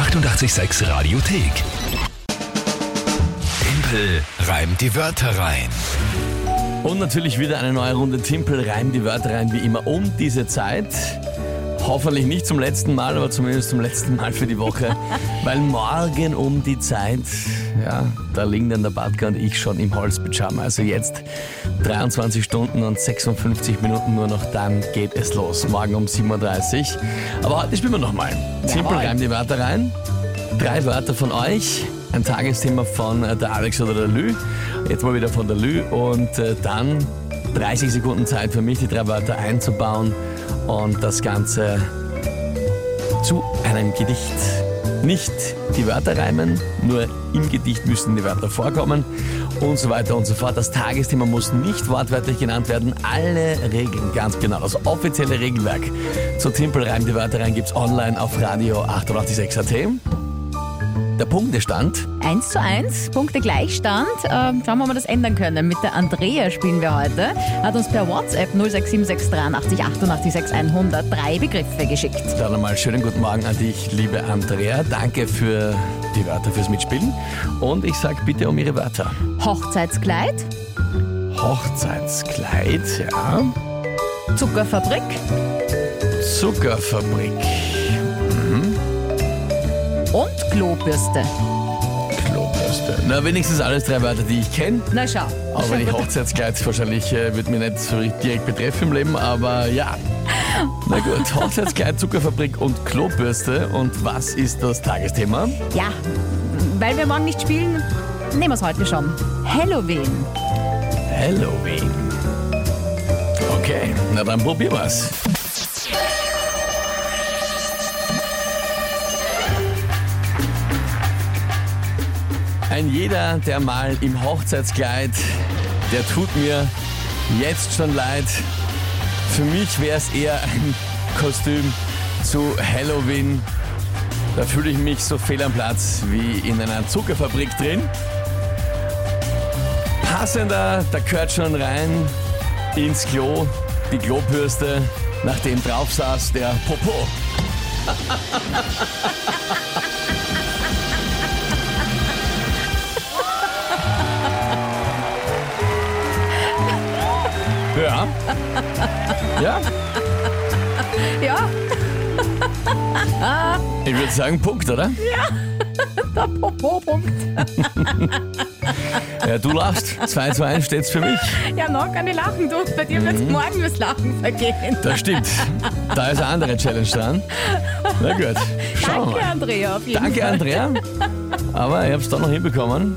886 Radiothek. Tempel reimt die Wörter rein. Und natürlich wieder eine neue Runde Timpel, reim die Wörter rein, wie immer um diese Zeit. Hoffentlich nicht zum letzten Mal, aber zumindest zum letzten Mal für die Woche. Weil morgen um die Zeit, ja, da liegen dann der Badka und ich schon im Holzpyjama. Also jetzt 23 Stunden und 56 Minuten nur noch, dann geht es los. Morgen um 7.30 Uhr. Aber heute spielen wir nochmal. Timpel, reim die Wörter rein. Drei Wörter von euch. Ein Tagesthema von äh, der Alex oder der Lü. Jetzt mal wieder von der Lü. Und äh, dann 30 Sekunden Zeit für mich, die drei Wörter einzubauen und das Ganze zu einem Gedicht. Nicht die Wörter reimen, nur im Gedicht müssen die Wörter vorkommen und so weiter und so fort. Das Tagesthema muss nicht wortwörtlich genannt werden. Alle Regeln, ganz genau. Das offizielle Regelwerk zu Timpel reim die Wörter rein gibt's online auf Radio 886 AT. Der Punktestand 1 zu 1, Punkte Gleichstand. Ähm, schauen wir mal, ob wir das ändern können. Mit der Andrea spielen wir heute. Hat uns per WhatsApp 0676 88 88 100 drei Begriffe geschickt. Dann einmal schönen guten Morgen an dich, liebe Andrea. Danke für die Wörter fürs Mitspielen. Und ich sag bitte um Ihre Wörter. Hochzeitskleid, Hochzeitskleid, ja. Zuckerfabrik, Zuckerfabrik, Klobürste. Klobürste. Na, wenigstens alles drei Wörter, die ich kenne. Na schau. Aber die Hochzeitskleid wahrscheinlich äh, wird mir nicht so direkt betreffen im Leben, aber ja. Na gut, Hochzeitskleid, Zuckerfabrik und Klobürste. Und was ist das Tagesthema? Ja, weil wir morgen nicht spielen, nehmen wir es heute schon. Halloween. Halloween. Okay, na dann probieren wir's. Ein jeder, der mal im Hochzeitskleid, der tut mir jetzt schon leid. Für mich wäre es eher ein Kostüm zu Halloween. Da fühle ich mich so fehl am Platz wie in einer Zuckerfabrik drin. Passender, da gehört schon rein ins Klo die Klobürste, nachdem drauf saß der Popo. Ja. Ja, Ja, ich würde sagen Punkt, oder? der Popo-Punkt. Ja, du lachst. 2 zu 1 steht's für mich. Ja, noch kann ich lachen, du. Bei dir wird morgen das Lachen vergehen. Das stimmt. Da ist eine andere Challenge dran. Na gut, schauen wir Danke, mal. Andrea, auf jeden Danke, Fall. Andrea. Aber ich hab's doch noch hinbekommen.